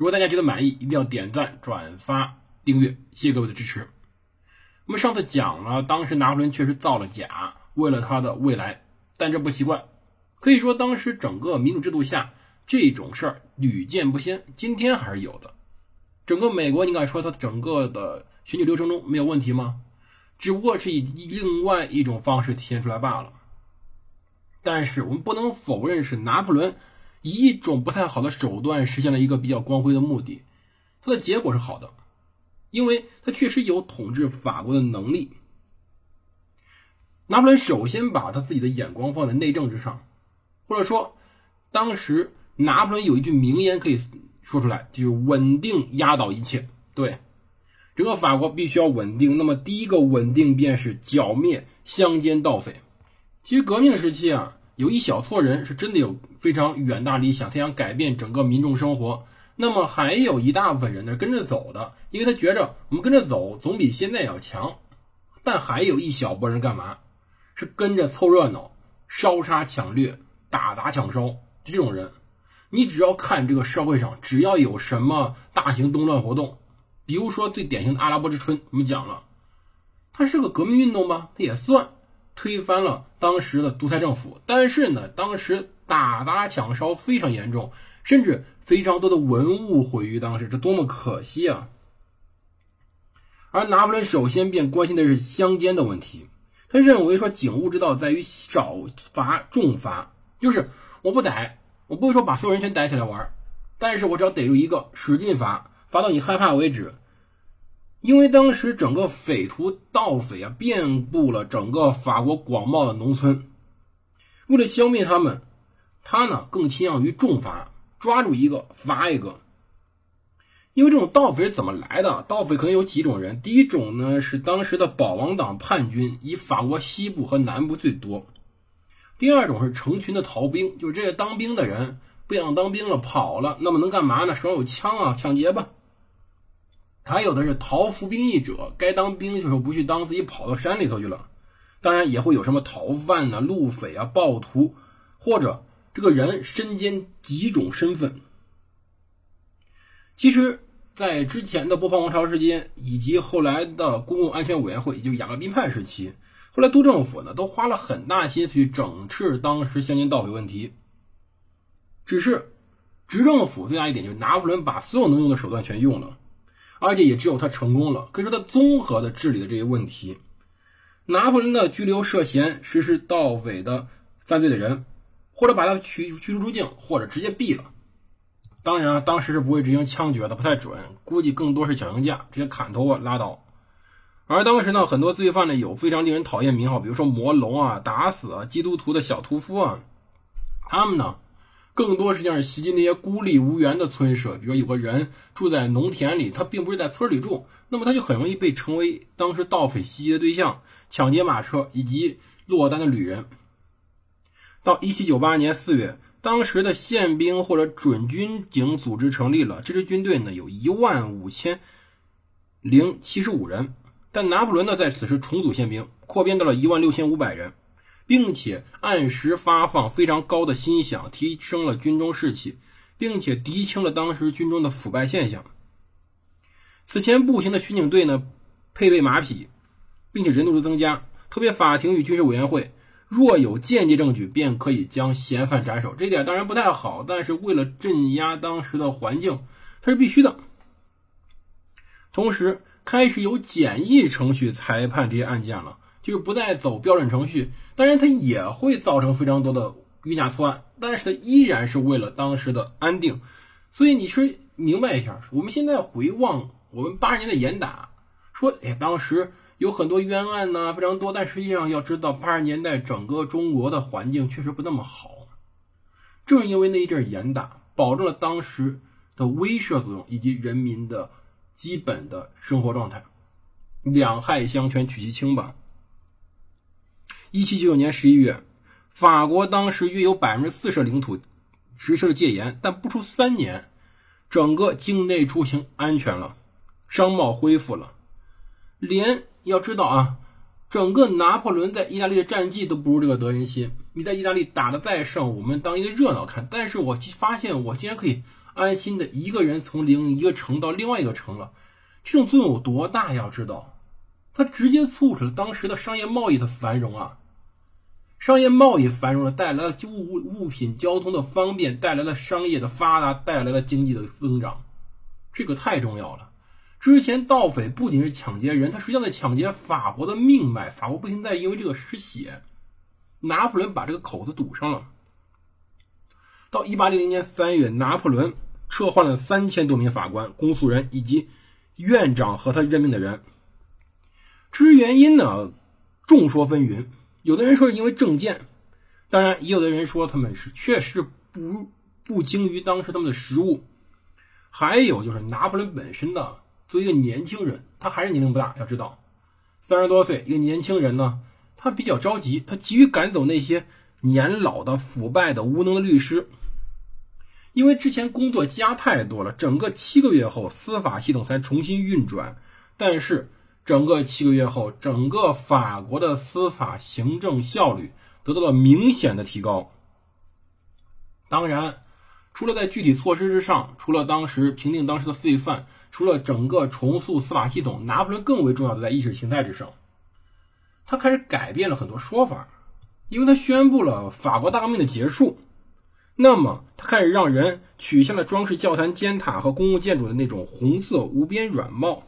如果大家觉得满意，一定要点赞、转发、订阅，谢谢各位的支持。我们上次讲了，当时拿破仑确实造了假，为了他的未来，但这不奇怪。可以说，当时整个民主制度下，这种事儿屡见不鲜，今天还是有的。整个美国，你敢说它整个的选举流程中没有问题吗？只不过是以另外一种方式体现出来罢了。但是我们不能否认，是拿破仑以一种不太好的手段实现了一个比较光辉的目的。它的结果是好的，因为他确实有统治法国的能力。拿破仑首先把他自己的眼光放在内政之上。或者说，当时拿破仑有一句名言可以说出来，就是“稳定压倒一切”。对，整个法国必须要稳定。那么第一个稳定便是剿灭乡间盗匪。其实革命时期啊，有一小撮人是真的有非常远大理想，他想改变整个民众生活。那么还有一大部分人呢跟着走的，因为他觉着我们跟着走总比现在要强。但还有一小波人干嘛？是跟着凑热闹，烧杀抢掠。打砸抢烧，就这种人，你只要看这个社会上，只要有什么大型动乱活动，比如说最典型的阿拉伯之春，我们讲了，它是个革命运动吧？它也算推翻了当时的独裁政府，但是呢，当时打砸抢烧非常严重，甚至非常多的文物毁于当时，这多么可惜啊！而拿破仑首先便关心的是乡间的问题，他认为说警务之道在于少罚重罚。就是我不逮，我不会说把所有人全逮起来玩，但是我只要逮住一个，使劲罚，罚到你害怕为止。因为当时整个匪徒盗匪啊，遍布了整个法国广袤的农村，为了消灭他们，他呢更倾向于重罚，抓住一个罚一个。因为这种盗匪是怎么来的？盗匪可能有几种人，第一种呢是当时的保王党叛军，以法国西部和南部最多。第二种是成群的逃兵，就是这些当兵的人不想当兵了，跑了，那么能干嘛呢？手上有枪啊，抢劫吧。还有的是逃服兵役者，该当兵的时候不去当，自己跑到山里头去了。当然也会有什么逃犯呢、路匪啊、暴徒，或者这个人身兼几种身份。其实，在之前的波旁王朝时间，以及后来的公共安全委员会，也就是雅各宾派时期。后来督政府呢，都花了很大心思去整治当时乡间盗匪问题。只是执政府最大一点就是拿破仑把所有能用的手段全用了，而且也只有他成功了。可以说他综合的治理了这些问题。拿破仑呢，拘留涉嫌实施盗匪的犯罪的人，或者把他驱驱逐出境，或者直接毙了。当然啊，当时是不会执行枪决的，不太准，估计更多是绞刑架，直接砍头啊，拉倒。而当时呢，很多罪犯呢有非常令人讨厌名号，比如说魔龙啊、打死啊、基督徒的小屠夫啊，他们呢更多实际上是袭击那些孤立无援的村舍，比如有个人住在农田里，他并不是在村里住，那么他就很容易被成为当时盗匪袭击的对象，抢劫马车以及落单的旅人。到一七九八年四月，当时的宪兵或者准军警组织成立了，这支军队呢有一万五千零七十五人。但拿破仑呢，在此时重组宪兵，扩编到了一万六千五百人，并且按时发放非常高的薪饷，提升了军中士气，并且涤清了当时军中的腐败现象。此前步行的巡警队呢，配备马匹，并且人数增加。特别法庭与军事委员会，若有间接证据，便可以将嫌犯斩首。这点当然不太好，但是为了镇压当时的环境，它是必须的。同时。开始有简易程序裁判这些案件了，就是不再走标准程序。当然，它也会造成非常多的冤假错案，但是它依然是为了当时的安定。所以，你是明白一下，我们现在回望我们八十年的严打，说，哎，当时有很多冤案呢，非常多。但实际上，要知道八十年代整个中国的环境确实不那么好。正因为那一阵严打，保证了当时。的威慑作用以及人民的基本的生活状态。两害相权取其轻吧。一七九九年十一月，法国当时约有百分之四十的领土实施了戒严，但不出三年，整个境内出行安全了，商贸恢复了。连要知道啊，整个拿破仑在意大利的战绩都不如这个德仁心。你在意大利打的再胜，我们当一个热闹看。但是我发现我竟然可以安心的一个人从另一个城到另外一个城了，这种作用有多大？要知道，它直接促使了当时的商业贸易的繁荣啊。商业贸易繁荣了，带来了物物品交通的方便，带来了商业的发达，带来了经济的增长，这个太重要了。之前盗匪不仅是抢劫人，他实际上在抢劫法国的命脉，法国不停在因为这个失血。拿破仑把这个口子堵上了。到一八零零年三月，拿破仑撤换了三千多名法官、公诉人以及院长和他任命的人。至于原因呢，众说纷纭。有的人说是因为政见，当然也有的人说他们是确实不不精于当时他们的实务，还有就是拿破仑本身呢，作为一个年轻人，他还是年龄不大，要知道，三十多岁一个年轻人呢，他比较着急，他急于赶走那些年老的、腐败的、无能的律师，因为之前工作加太多了，整个七个月后司法系统才重新运转，但是。整个七个月后，整个法国的司法行政效率得到了明显的提高。当然，除了在具体措施之上，除了当时平定当时的罪犯，除了整个重塑司法系统，拿破仑更为重要的在意识形态之上，他开始改变了很多说法，因为他宣布了法国大革命的结束。那么，他开始让人取下了装饰教堂尖塔和公共建筑的那种红色无边软帽，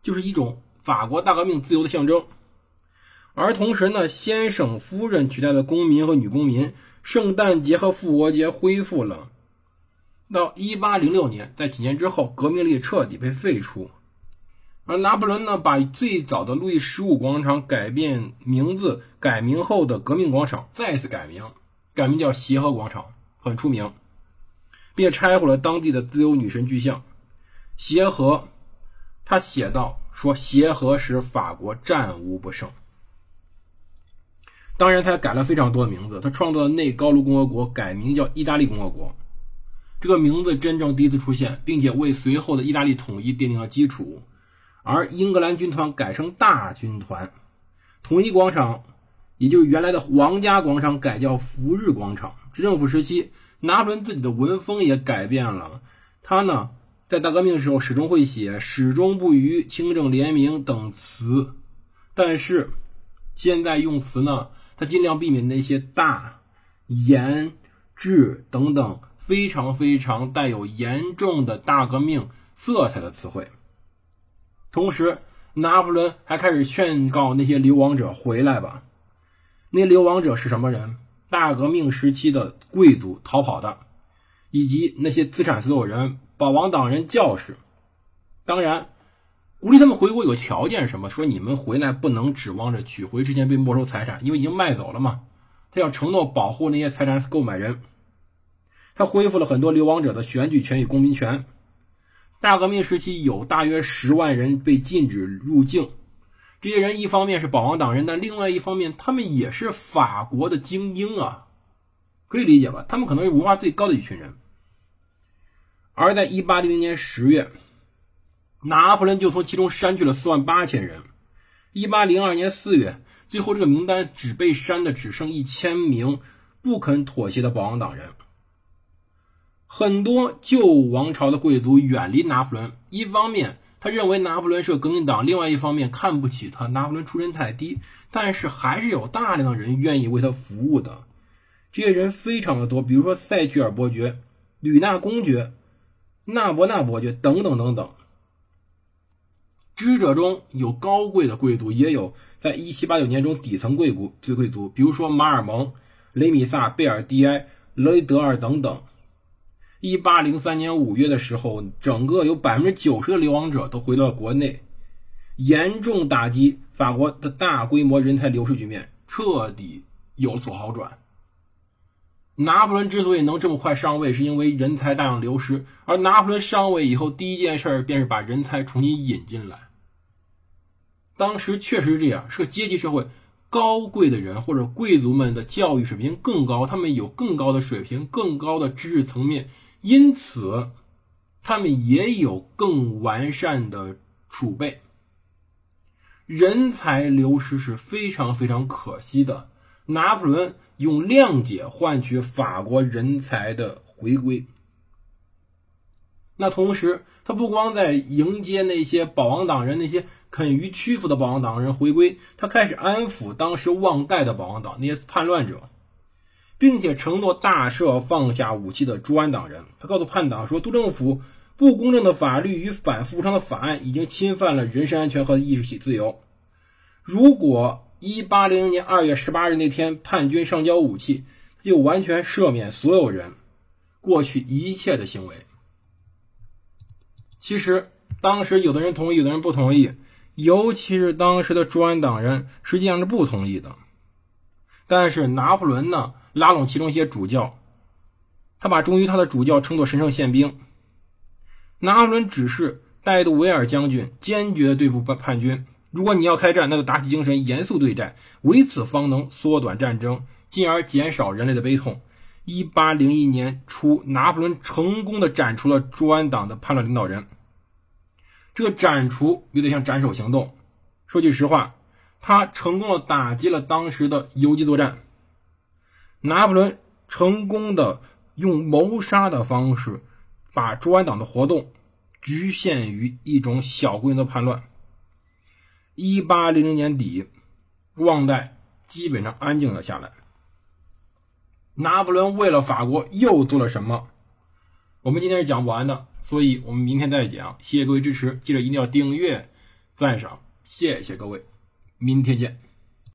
就是一种。法国大革命自由的象征，而同时呢，先生夫人取代了公民和女公民，圣诞节和复活节恢复了。到一八零六年，在几年之后，革命力彻底被废除，而拿破仑呢，把最早的路易十五广场改变名字，改名后的革命广场再次改名，改名叫协和广场，很出名，并拆毁了当地的自由女神巨像。协和，他写道。说协和使法国战无不胜。当然，他也改了非常多的名字。他创造了内高卢共和国，改名叫意大利共和国。这个名字真正第一次出现，并且为随后的意大利统一奠定了基础。而英格兰军团改成大军团，统一广场，也就是原来的皇家广场，改叫福日广场。执政府时期，拿破仑自己的文风也改变了。他呢？在大革命的时候，始终会写“始终不渝”“清正廉明”等词，但是现在用词呢，他尽量避免那些“大”“严”“治”等等非常非常带有严重的大革命色彩的词汇。同时，拿破仑还开始劝告那些流亡者回来吧。那流亡者是什么人？大革命时期的贵族逃跑的，以及那些资产所有人。保王党人教士，当然鼓励他们回国有条件，什么说你们回来不能指望着取回之前被没收财产，因为已经卖走了嘛。他要承诺保护那些财产购买人。他恢复了很多流亡者的选举权与公民权。大革命时期有大约十万人被禁止入境，这些人一方面是保王党人，但另外一方面他们也是法国的精英啊，可以理解吧？他们可能是文化最高的一群人。而在1800年10月，拿破仑就从其中删去了4万8千人。1802年4月，最后这个名单只被删的只剩一千名不肯妥协的保王党人。很多旧王朝的贵族远离拿破仑，一方面他认为拿破仑是个革命党，另外一方面看不起他，拿破仑出身太低。但是还是有大量的人愿意为他服务的，这些人非常的多，比如说塞居尔伯爵、吕纳公爵。纳伯纳伯爵等等等等，居者中有高贵的贵族，也有在1789年中底层贵族、最贵族，比如说马尔蒙、雷米萨、贝尔蒂埃、雷德尔等等。1803年5月的时候，整个有90%的流亡者都回到了国内，严重打击法国的大规模人才流失局面，彻底有所好转。拿破仑之所以能这么快上位，是因为人才大量流失。而拿破仑上位以后，第一件事便是把人才重新引进来。当时确实是这样，是个阶级社会，高贵的人或者贵族们的教育水平更高，他们有更高的水平、更高的知识层面，因此他们也有更完善的储备。人才流失是非常非常可惜的。拿破仑用谅解换取法国人才的回归。那同时，他不光在迎接那些保王党人、那些肯于屈服的保王党人回归，他开始安抚当时忘带的保王党那些叛乱者，并且承诺大赦放下武器的朱安党人。他告诉叛党说，督政府不公正的法律与反复常的法案已经侵犯了人身安全和意识自由。如果一八零零年二月十八日那天叛军上交武器，就完全赦免所有人过去一切的行为。其实当时有的人同意，有的人不同意，尤其是当时的朱安党人，实际上是不同意的。但是拿破仑呢，拉拢其中一些主教，他把忠于他的主教称作神圣宪兵。拿破仑指示戴杜维尔将军坚决对付叛叛军，如果你要开战，那就打起精神，严肃对待，唯此方能缩短战争，进而减少人类的悲痛。一八零一年初，拿破仑成功的斩除了朱安党的叛乱领导人。这个斩除有点像斩首行动。说句实话，他成功的打击了当时的游击作战。拿破仑成功的用谋杀的方式，把朱安党的活动局限于一种小规模的叛乱。一八零零年底，旺代基本上安静了下来。拿破仑为了法国又做了什么？我们今天是讲不完的。所以我们明天再讲，谢谢各位支持，记得一定要订阅、赞赏，谢谢各位，明天见。